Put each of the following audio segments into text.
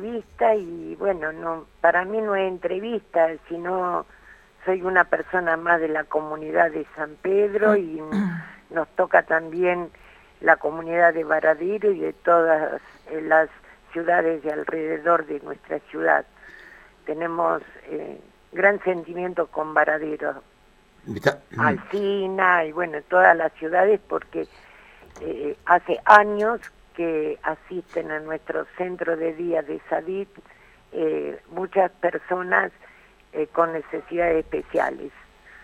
entrevista y bueno, no para mí no es entrevista, sino soy una persona más de la comunidad de San Pedro y nos toca también la comunidad de Varadero y de todas eh, las ciudades de alrededor de nuestra ciudad. Tenemos eh, gran sentimiento con Varadero, Alcina y bueno, todas las ciudades porque eh, hace años que asisten a nuestro centro de día de Sadit muchas personas con necesidades especiales.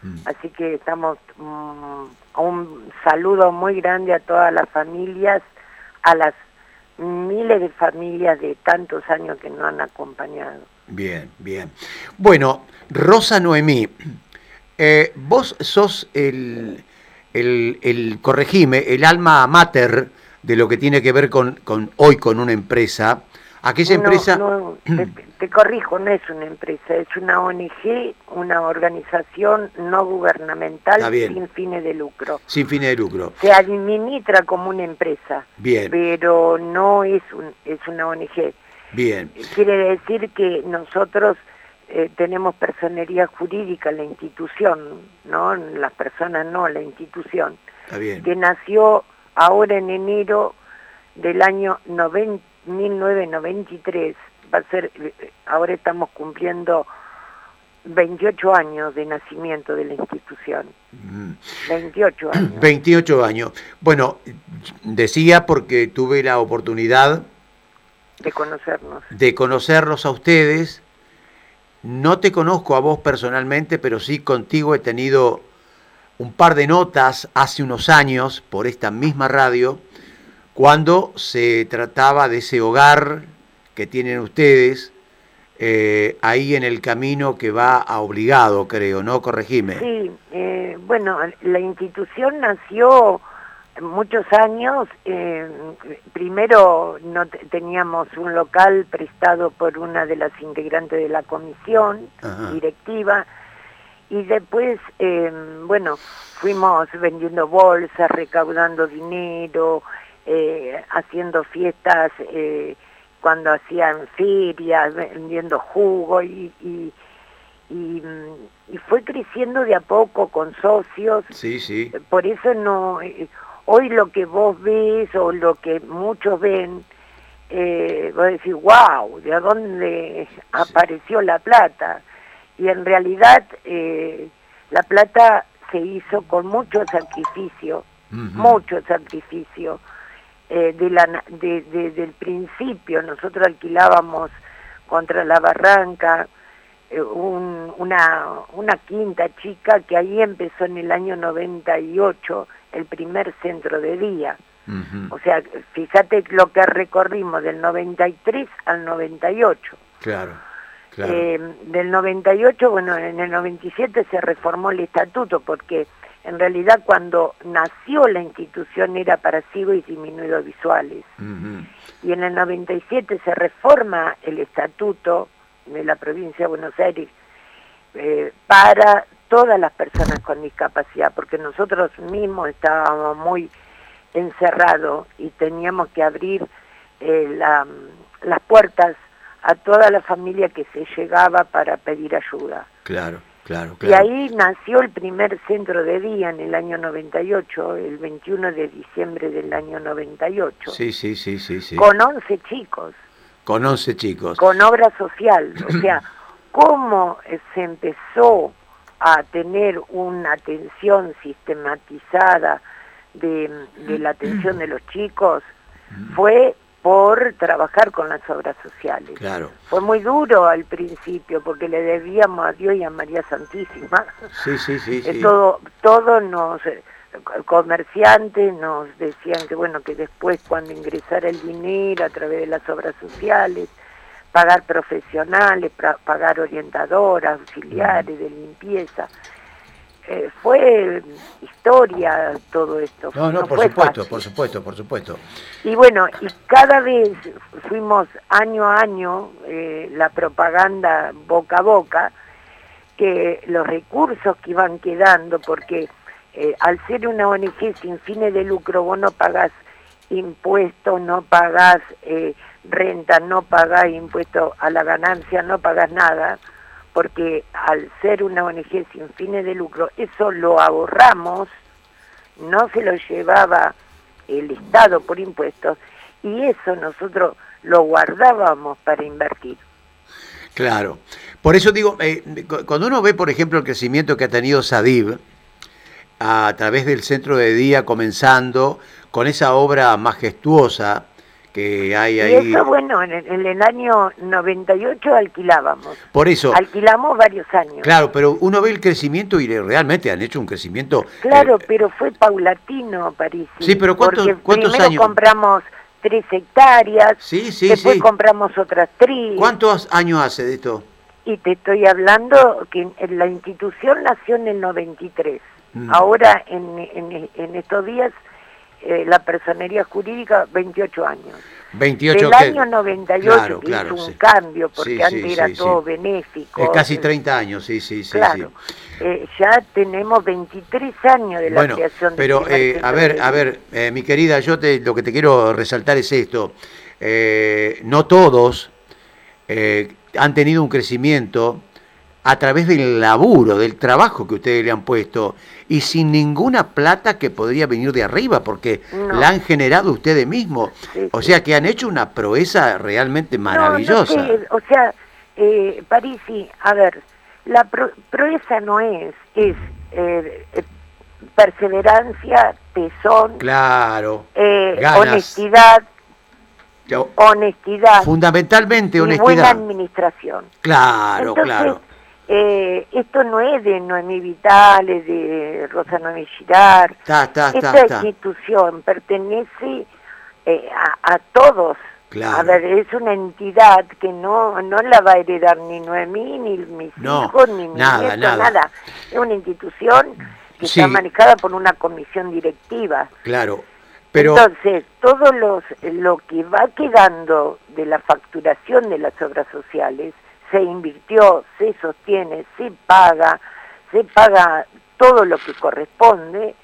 Mm. Así que estamos mm, un saludo muy grande a todas las familias, a las miles de familias de tantos años que nos han acompañado. Bien, bien. Bueno, Rosa Noemí, eh, vos sos el, el, el, corregime, el alma mater de lo que tiene que ver con, con hoy con una empresa. Aquella empresa... te corrijo, no es una empresa, es una ONG, una organización no gubernamental sin fines de lucro. Sin fines de lucro. Se administra como una empresa, Bien. pero no es, un, es una ONG. Bien. Quiere decir que nosotros eh, tenemos personería jurídica, la institución, ¿no? Las personas no, la institución. Está bien. Que nació ahora en enero del año 1993 va a ser, ahora estamos cumpliendo 28 años de nacimiento de la institución. 28 mm. años. 28 años. Bueno, decía porque tuve la oportunidad de conocernos. De conocerlos a ustedes. No te conozco a vos personalmente, pero sí contigo he tenido un par de notas hace unos años por esta misma radio, cuando se trataba de ese hogar que tienen ustedes eh, ahí en el camino que va a obligado, creo, ¿no? Corregime. Sí, eh, bueno, la institución nació muchos años, eh, primero no teníamos un local prestado por una de las integrantes de la comisión directiva y después, bueno, fuimos vendiendo bolsas, recaudando dinero, haciendo fiestas cuando hacían ferias, vendiendo jugo y, y, y, fue creciendo de a poco con socios. Sí, sí. Por eso no, eh, hoy lo que vos ves o lo que muchos ven, eh, vos decís, wow, ¿de dónde apareció la plata? Y en realidad eh, la plata se hizo con mucho sacrificio, mucho sacrificio eh, de la, de, del principio. Nosotros alquilábamos contra la barranca eh, una, una quinta chica que ahí empezó en el año 98 el primer centro de día. O sea, fíjate lo que recorrimos del 93 al 98. Claro. Claro. Eh, del 98, bueno, en el 97 se reformó el estatuto porque en realidad cuando nació la institución era para ciegos y disminuidos visuales. Y en el 97 se reforma el estatuto de la provincia de Buenos Aires eh, para todas las personas con discapacidad, porque nosotros mismos estábamos muy encerrados y teníamos que abrir eh, las puertas a toda la familia que se llegaba para pedir ayuda. Claro. Y ahí nació el primer centro de día en el año 98, el 21 de diciembre del año 98. Sí, sí, sí, sí. sí. Con 11 chicos. Con 11 chicos. Con obra social. O sea, cómo se empezó a tener una atención sistematizada de, de la atención de los chicos fue por trabajar con las obras sociales. Claro. Fue muy duro al principio porque le debíamos a Dios y a María Santísima. Sí, sí, sí. sí. Todo, todos nos eh, comerciantes nos decían que bueno que después cuando ingresara el dinero a través de las obras sociales pagar profesionales pagar orientadoras auxiliares de limpieza eh, fue historia todo esto. No, no, por supuesto, por supuesto, por supuesto. Y bueno, y cada vez fuimos año a año eh, la propaganda boca a boca, que los recursos que iban quedando, porque eh, al ser una ONG sin fines de lucro vos no pagás impuestos, no pagás renta, no pagás impuestos a la ganancia, no pagás nada, porque al ser una ONG sin fines de lucro, eso lo ahorramos, no se lo llevaba el Estado por impuestos, y eso nosotros lo guardábamos para invertir. Claro. Por eso digo, eh, cuando uno ve, por ejemplo, el crecimiento que ha tenido SADIV a través del centro de día comenzando con esa obra majestuosa que hay ahí. Y eso, bueno, en el, año 98 alquilábamos. Por eso. Alquilamos varios años. Claro, pero uno ve el crecimiento y realmente han hecho un crecimiento. Claro, pero fue paulatino, París. Sí, pero ¿cuántos, ¿cuántos primero años? compramos tres hectáreas. Sí, sí, después compramos otras tres. ¿Cuántos años hace de esto? Y te estoy hablando que la institución nació en el 93. Mm. Ahora, en, en, en estos días eh, la personería jurídica 28 años. 28 Del año 98 que hizo un cambio, porque antes era todo benéfico. Es casi 30 años, sí, sí, sí. Claro. Eh, ya tenemos 23 años de la creación de Pero, eh, a ver, a ver, mi querida, yo te, lo que te quiero resaltar es esto. no todos han tenido un crecimiento a través del laburo, del trabajo que ustedes le han puesto y sin ninguna plata que podría venir de arriba, porque la han generado ustedes mismos. o sea que han hecho una proeza realmente maravillosa. o sea, eh, Parisi, a ver, la proeza no es, es eh, eh, perseverancia, tesón, claro, eh, honestidad, honestidad. Fundamentalmente honestidad. Y buena administración. Claro, claro. Eh, esto no es de Noemí Vitales, de Rosa Noemí Girar. Esta institución pertenece eh, a, todos. A ver, es una entidad que no, no la va a heredar ni Noemí, ni mis hijos, ni mis nada, nada. Es una institución que está manejada por una comisión directiva. Claro. Pero... Entonces, todo los, lo que va quedando de la facturación de las obras sociales se invirtió, se sostiene, se paga, se paga todo lo que corresponde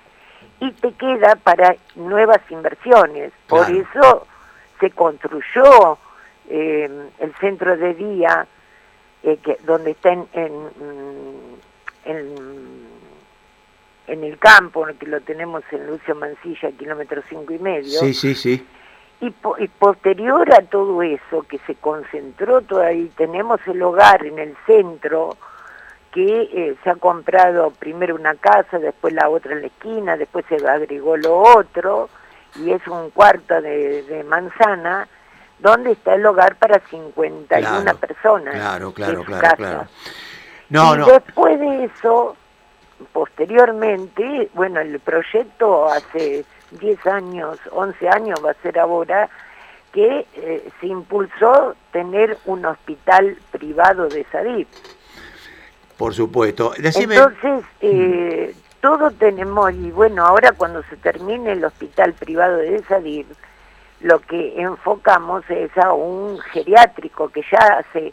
y te queda para nuevas inversiones. Por eso se construyó eh, el centro de día eh, que, donde está en, en, el campo, que lo tenemos en Lucio Mancilla, kilómetro cinco y medio. Sí, sí, sí y, posterior a todo eso, que se concentró todo ahí, tenemos el hogar en el centro, que eh, se ha comprado primero una casa, después la otra en la esquina, después se agregó lo otro, y es un cuarto de, manzana, donde está el hogar para 51 personas. Claro, claro, claro, claro. No, y después de eso, posteriormente, bueno, el proyecto hace 10 años, 11 años va a ser ahora, que eh, se impulsó tener un hospital privado de SADIP. Por supuesto. Entonces, eh, todo tenemos, y bueno, ahora cuando se termine el hospital privado de SADIP, lo que enfocamos es a un geriátrico que ya hace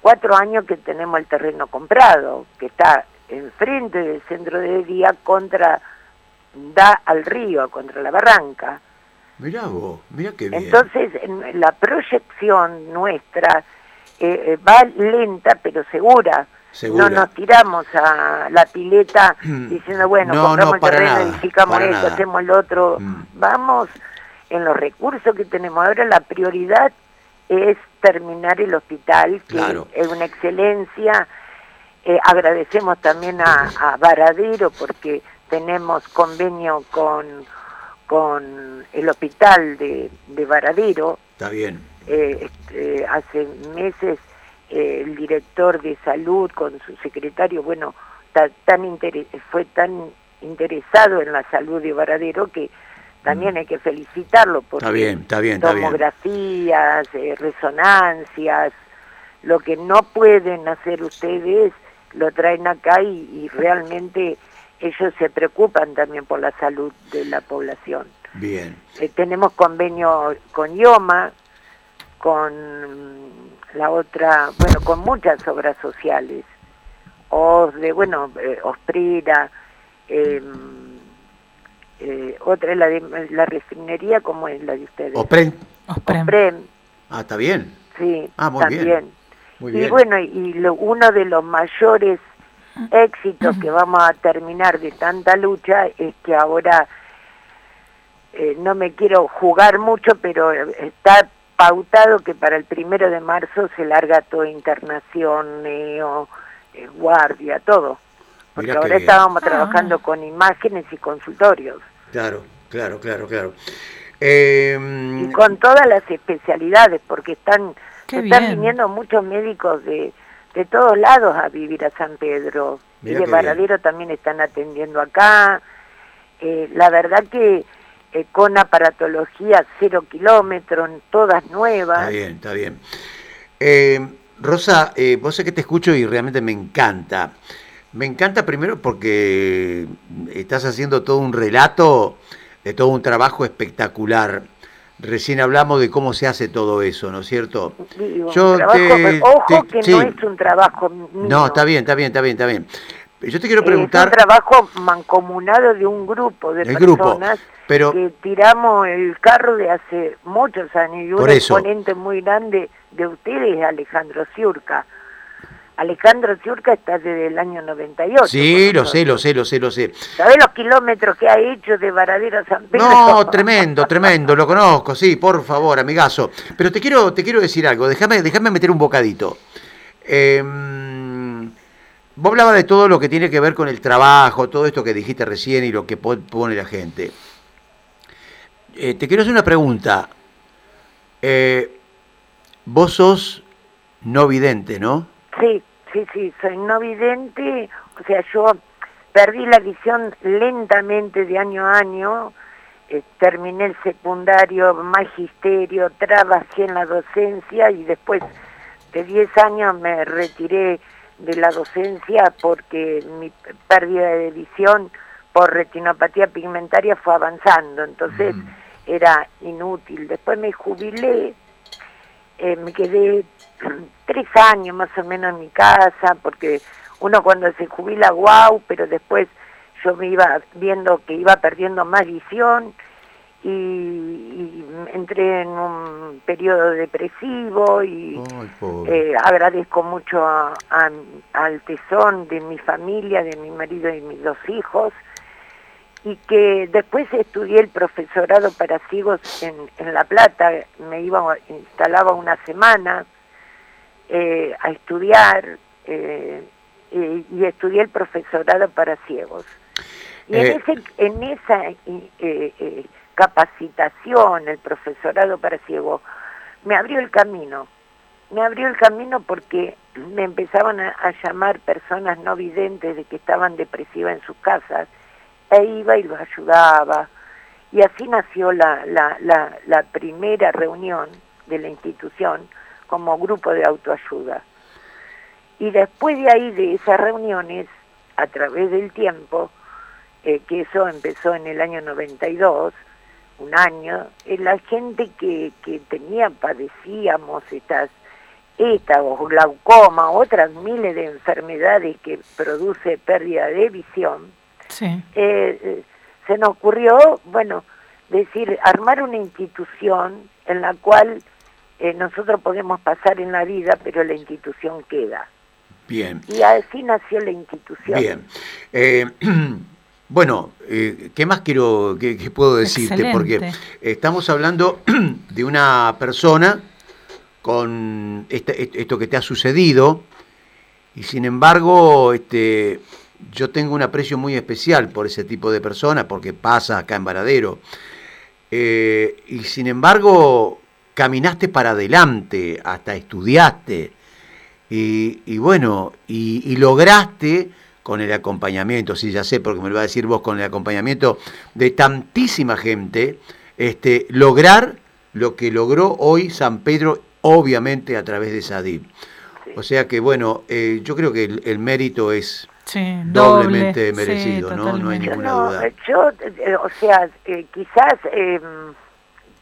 cuatro años que tenemos el terreno comprado, que está enfrente del centro de día contra da al río, contra la barranca. Mirá vos, mirá qué bien. Entonces, la proyección nuestra eh, eh, va lenta pero segura. No nos tiramos a la pileta diciendo, bueno, compramos el terreno, edificamos esto, hacemos lo otro. Mm. Vamos en los recursos que tenemos ahora, la prioridad es terminar el hospital, que es una excelencia. Eh, agradecemos también a, a Varadero porque tenemos convenio con, con el hospital de, de Varadero. Está bien. Eh, este, hace meses eh, el director de salud con su secretario, bueno, tan fue tan interesado en la salud de Varadero que también mm. hay que felicitarlo por está bien, está bien, tomografías, eh, resonancias, lo que no pueden hacer ustedes lo traen acá y, y realmente ellos se preocupan también por la salud de la población. Bien. Eh, tenemos convenio con IOMA, con la otra, bueno, con muchas obras sociales, o de, bueno, eh, Osprira, em, eh, otra es la de la refinería, como es la de ustedes. Opren. Oprem. Ah, está bien. Sí, Ah, muy también. bien. Muy y bien. bueno, y lo- uno de los mayores éxitos que vamos a terminar de tanta lucha es que ahora eh, no me quiero jugar mucho, pero está pautado que para el primero de marzo se larga toda internación, neo, eh, guardia, todo. Porque ahora bien. estábamos Ah. trabajando con imágenes y consultorios. Claro, claro, claro, claro. Eh, y con todas las especialidades, porque están, están bien. viniendo muchos médicos de, de todos lados a vivir a San Pedro. Mirá y de qué Varadero también están atendiendo acá. Eh, la verdad que eh, con aparatología cero kilómetros, todas nuevas. Está bien, está bien. Eh, Rosa, vos sé que te escucho y realmente me encanta. Me encanta primero porque estás haciendo todo un relato de todo un trabajo espectacular. Recién hablamos de cómo se hace todo eso, ¿no es cierto? Digo, Yo trabajo- te- ojo te- que sí. no es un trabajo mío. No, está bien, está bien, está bien, está bien. Yo te quiero Es preguntar... un trabajo mancomunado de un grupo de El grupo, personas pero- que tiramos el carro de hace muchos años y un exponente muy grande de ustedes es Alejandro Ciurca. Alejandro Ciurca está desde el año 98. Sí, lo sé, lo sé, lo sé, lo sé. ¿Sabés los kilómetros que ha hecho de Varadero a San Pedro? No, tremendo, tremendo, lo conozco, sí, por favor, amigazo. Pero te quiero, te quiero decir algo, déjame, déjame meter un bocadito. Eh, vos hablabas de todo lo que tiene que ver con el trabajo, todo esto que dijiste recién y lo que po- pone la gente. Eh, te quiero hacer una pregunta. Eh, vos sos no vidente, ¿no? Sí, sí, sí, soy no vidente, o sea, yo perdí la visión lentamente de año a año, eh, terminé el secundario, magisterio, trabajé en la docencia y después de 10 años me retiré de la docencia porque mi pérdida de visión por retinopatía pigmentaria fue avanzando, entonces Mm. era inútil. Después me jubilé, eh, me quedé tres años más o menos en mi casa, porque uno cuando se jubila, wow, pero después yo me iba viendo que iba perdiendo más visión y, y entré en un periodo depresivo y Ay, eh, agradezco mucho a- a- al tesón de mi familia, de mi marido y mis dos hijos, y que después estudié el profesorado para ciegos en, en La Plata, me iba, instalaba una semana eh, a estudiar eh, eh, y estudié el profesorado para ciegos. Y en, ese, en esa eh, eh, capacitación, el profesorado para ciegos, me abrió el camino. Me abrió el camino porque me empezaban a, a llamar personas no videntes de que estaban depresivas en sus casas, e iba y los ayudaba. Y así nació la, la, la, primera reunión de la institución como grupo de autoayuda. Y después de ahí, de esas reuniones, a través del tiempo, eh, que eso empezó en el año 92, un año, eh, la gente que, que tenía, padecíamos estas, esta glaucoma, otras miles de enfermedades que produce pérdida de visión, Sí. eh, eh, se nos ocurrió, bueno, decir, armar una institución en la cual eh, nosotros podemos pasar en la vida, pero la institución queda. Bien. Y así nació la institución. Bien. Eh, bueno, eh, ¿qué más quiero, qué, qué puedo decirte? Porque estamos hablando de una persona con este- est- esto que te ha sucedido y sin embargo este, yo tengo un aprecio muy especial por ese tipo de personas porque pasa acá en Varadero. Eh, y sin embargo caminaste para adelante, hasta estudiaste. Y, y bueno, y, y lograste con el acompañamiento, sí, ya sé, porque me lo va a decir vos, con el acompañamiento de tantísima gente, este, lograr lo que logró hoy San Pedro, obviamente a través de Sadib. O sea que bueno, eh, yo creo que el, el mérito es Sí, doblemente doble, merecido, sí, ¿no? No hay ninguna no, duda. yo, eh, o sea, eh, quizás eh,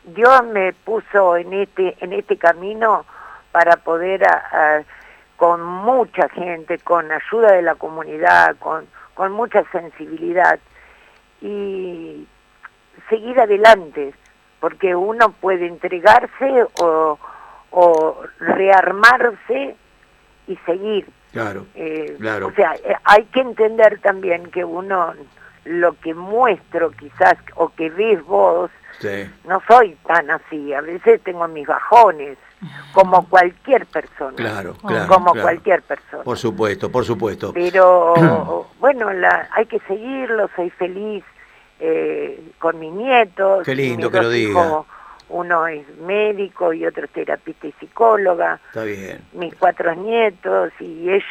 Dios me puso en este, en este camino para poder, a- a- con mucha gente, con ayuda de la comunidad, con, con mucha sensibilidad, y, seguir adelante, porque uno puede entregarse o, o rearmarse y seguir. Claro, Eh, claro. O sea, eh, hay que entender también que uno, lo que muestro quizás, o que ves vos, Sí, no soy tan así, a veces tengo mis bajones, como cualquier persona. claro, claro. como claro. cualquier persona. Por supuesto, por supuesto. Pero bueno, la, hay que seguirlo, soy feliz eh, con mis nietos. Qué lindo mis que lo diga. hijos, Uno es médico y otro es terapista y psicóloga. Está bien. Mis cuatro nietos y ellos...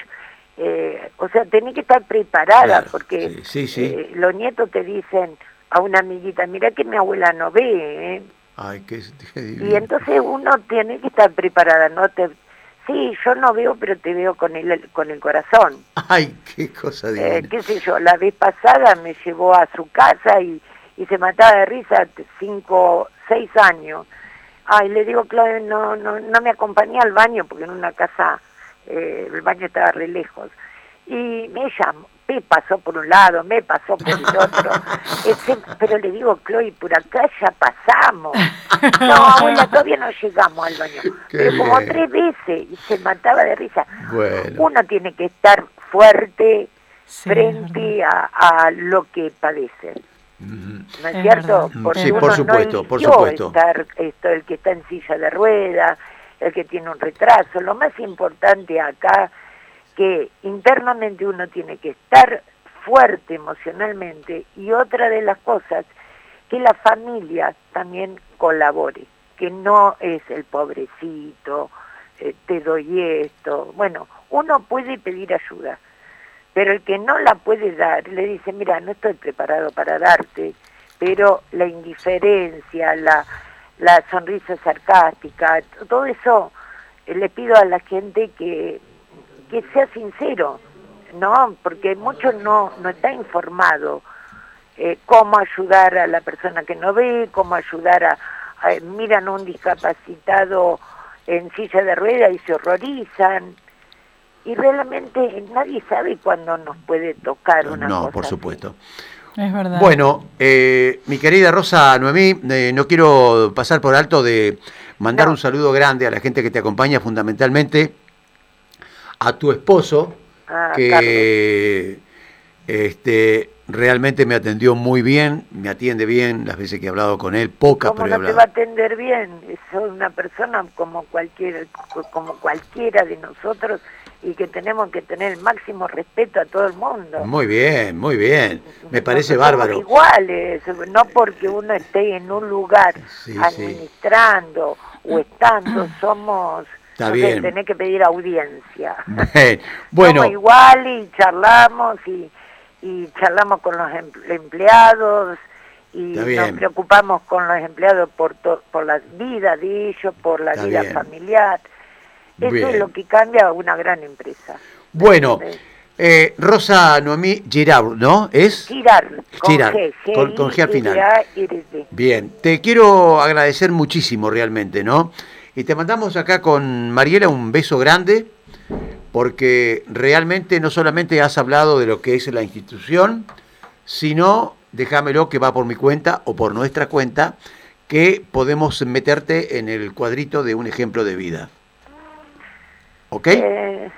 eh, o sea, tenés que estar preparada Claro, porque sí, sí, sí. eh, los nietos te dicen a una amiguita, mira que mi abuela no ve, ¿eh? Ay, qué, qué Y entonces uno tiene que estar preparada, no te... Sí, yo no veo, pero te veo con el, con el corazón. Ay, qué cosa qué sé yo, la vez pasada me llevó a su casa y, y se mataba de risa, cinco, seis años. Ay, le digo, Claudia, no, no, no me acompañé al baño porque en una casa eh, el baño estaba re lejos. Y me llamó, me pasó por un lado, me pasó por el otro. Ese- pero le digo, Chloe, por acá ya pasamos. No, abuela, todavía no llegamos al baño. Qué pero como bien. tres veces y se mataba de risa. Bueno. Uno tiene que estar fuerte Sí, frente a, a lo que padece. ¿No es, Es cierto? verdad. Porque Sí, por supuesto, no por supuesto. Estar, esto, el que está en silla de ruedas, el que tiene un retraso. Lo más importante acá que internamente uno tiene que estar fuerte emocionalmente y otra de las cosas que la familia también colabore, que no es el pobrecito, eh, te doy esto. Bueno, uno puede pedir ayuda, pero el que no la puede dar le dice, mira, no estoy preparado para darte, pero la indiferencia, la, la sonrisa sarcástica, todo eso eh, le pido a la gente que, que sea sincero, ¿no? Porque mucho no, no está informado eh, cómo ayudar a la persona que no ve, cómo ayudar a, a- miran un discapacitado en silla de ruedas y se horrorizan. Y realmente nadie sabe cuándo nos puede tocar una No, cosa por así. supuesto. Es verdad. Bueno, eh, mi querida Rosa Noemí, eh, no quiero pasar por alto de mandar No. un saludo grande a la gente que te acompaña, fundamentalmente a tu esposo, Ah, que este, realmente me atendió muy bien, me atiende bien las veces que he hablado con él, pocas, ¿Cómo pero he no te va a atender bien? Soy una persona como cualquiera, como cualquiera de nosotros y que tenemos que tener el máximo respeto a todo el mundo. Muy bien, muy bien, me parece Nosotros bárbaro. iguales, no porque uno esté en un lugar Sí, sí. administrando o estando, somos, Está no sé, tenés que pedir audiencia. Bien, Bueno, Somos iguales y charlamos y, y charlamos con los em- empleados y nos preocupamos con los empleados por, to- por la vida de ellos, por la Está vida bien. familiar. Eso Bien. es lo que cambia a una gran empresa. bueno, eh, Rosa Noemí Girard, ¿no? ¿Es? Girar, con Girar, G, con- con G al final. G-I-R-A-R-D. Bien, te quiero agradecer muchísimo realmente, ¿no? Y te mandamos acá con Mariela un beso grande, porque realmente no solamente has hablado de lo que es la institución, sino, déjamelo que va por mi cuenta o por nuestra cuenta, que podemos meterte en el cuadrito de un ejemplo de vida. ¿Ok? Eh,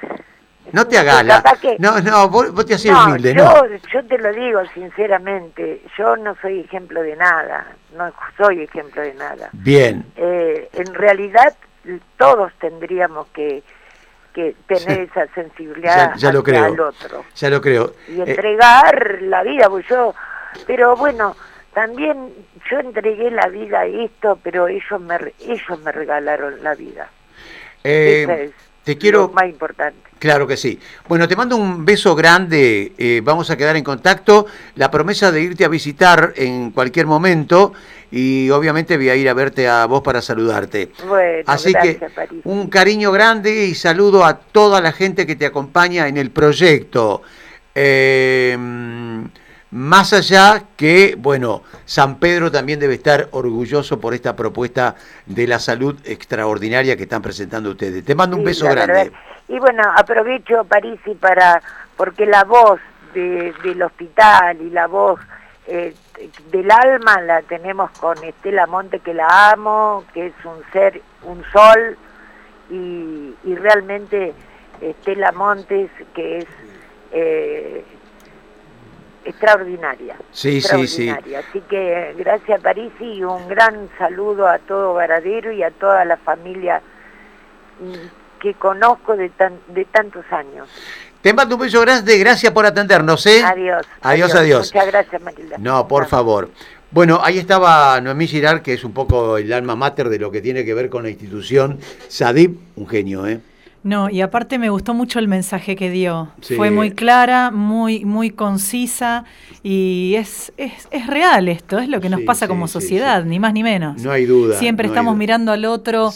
no te hagas la... que- No, no, vos, vos te haces no, humilde, yo, ¿no? yo te lo digo sinceramente, yo no soy ejemplo de nada, no soy ejemplo de nada. Bien, Eh, en realidad todos tendríamos que, que tener esa sensibilidad Ya- ya lo creo. el otro ya lo creo. y Eh, entregar la vida, pues yo, pero bueno, también yo entregué la vida a esto, pero ellos me ellos me regalaron la vida. eh, es te quiero... lo más importante. Claro que sí. Bueno, te mando un beso grande. eh, vamos a quedar en contacto. La promesa de irte a visitar en cualquier momento y obviamente voy a ir a verte a vos para saludarte. Bueno, Así gracias, que París. un cariño grande y saludo a toda la gente que te acompaña en el proyecto. Eh, más allá que, bueno, San Pedro también debe estar orgulloso por esta propuesta de la salud extraordinaria que están presentando ustedes. Te mando un Sí, beso grande. Y bueno, aprovecho París y para porque la voz de- del hospital y la voz eh, del alma la tenemos con Estela Monte, que la amo, que es un ser, un sol, y, realmente Estela Montes, que es eh, extraordinaria. Sí, sí, sí. Así que gracias París y un gran saludo a todo Varadero y a toda la familia mm, que conozco de, de tantos años. Te mando un beso grande, gracias por atendernos. ¿eh? Adiós, adiós. Adiós, Muchas gracias, Matilda. No, por favor. Bueno, ahí estaba Noemí Girard, que es un poco el alma mater de lo que tiene que ver con la institución SADIP, un genio, ¿eh? No, y aparte me gustó mucho el mensaje que dio. Fue muy clara, muy, muy concisa y es, es, es real esto, es lo que nos pasa como sociedad, ni más ni menos. No hay duda. Siempre estamos mirando al otro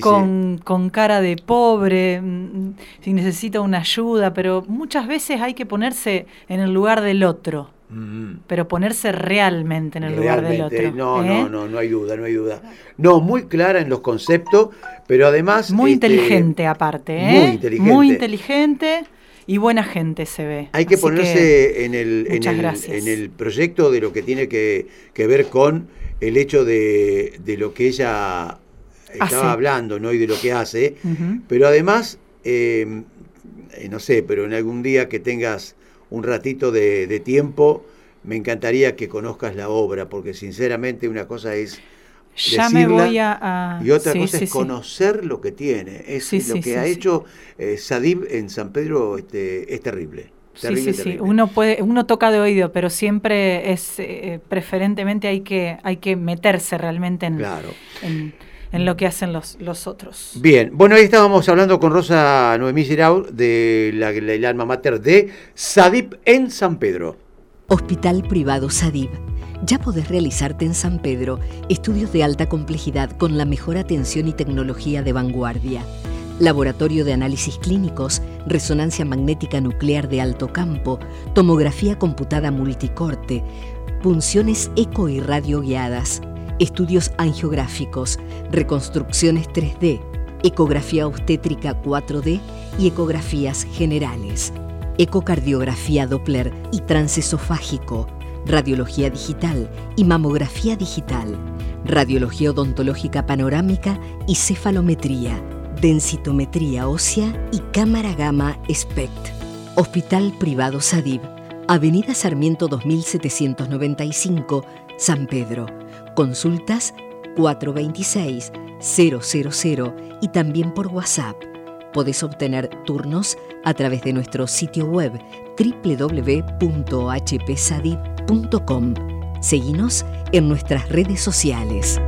con, con, cara de pobre, mm, si necesita una ayuda, pero muchas veces hay que ponerse en el lugar del otro. Pero ponerse realmente en el lugar del otro. No, no, ¿eh? no, no hay duda, no hay duda. No, muy clara en los conceptos, pero además... Muy este, inteligente aparte, ¿eh? Muy inteligente. Muy inteligente y buena gente se ve. Hay que ponerse en, el, en, el, proyecto de lo que tiene que, ver con el hecho de, lo que ella estaba hablando, ¿no? Y de lo que hace. Pero además, eh, no sé, pero en algún día que tengas un ratito de, tiempo, me encantaría que conozcas la obra, porque sinceramente una cosa es ya me voy a, y otra cosa es conocer lo que tiene. Es lo que ha hecho eh, Sadib en San Pedro este, es terrible. sí, sí, sí. Uno puede, uno toca de oído, pero siempre es eh, preferentemente hay que, hay que meterse realmente en, claro. en, en lo que hacen los, los otros. Bien, bueno, ahí estábamos hablando con Rosa Noemí Girau de la, el alma mater de Sadip en San Pedro. Hospital Privado Sadip. Ya podés realizarte en San Pedro estudios de alta complejidad con la mejor atención y tecnología de vanguardia. Laboratorio de análisis clínicos, resonancia magnética nuclear de alto campo, tomografía computada multicorte, punciones eco y radio guiadas estudios angiográficos, reconstrucciones 3D, ecografía obstétrica 4D y ecografías generales, ecocardiografía Doppler y transesofágico, radiología digital y mamografía digital, radiología odontológica panorámica y cefalometría, densitometría ósea y cámara gamma SPECT. Hospital Privado Sadib, Avenida Sarmiento 2795, San Pedro Consultas 426-000 y también por WhatsApp. Podés obtener turnos a través de nuestro sitio web www.hpsadip.com. Seguinos en nuestras redes sociales.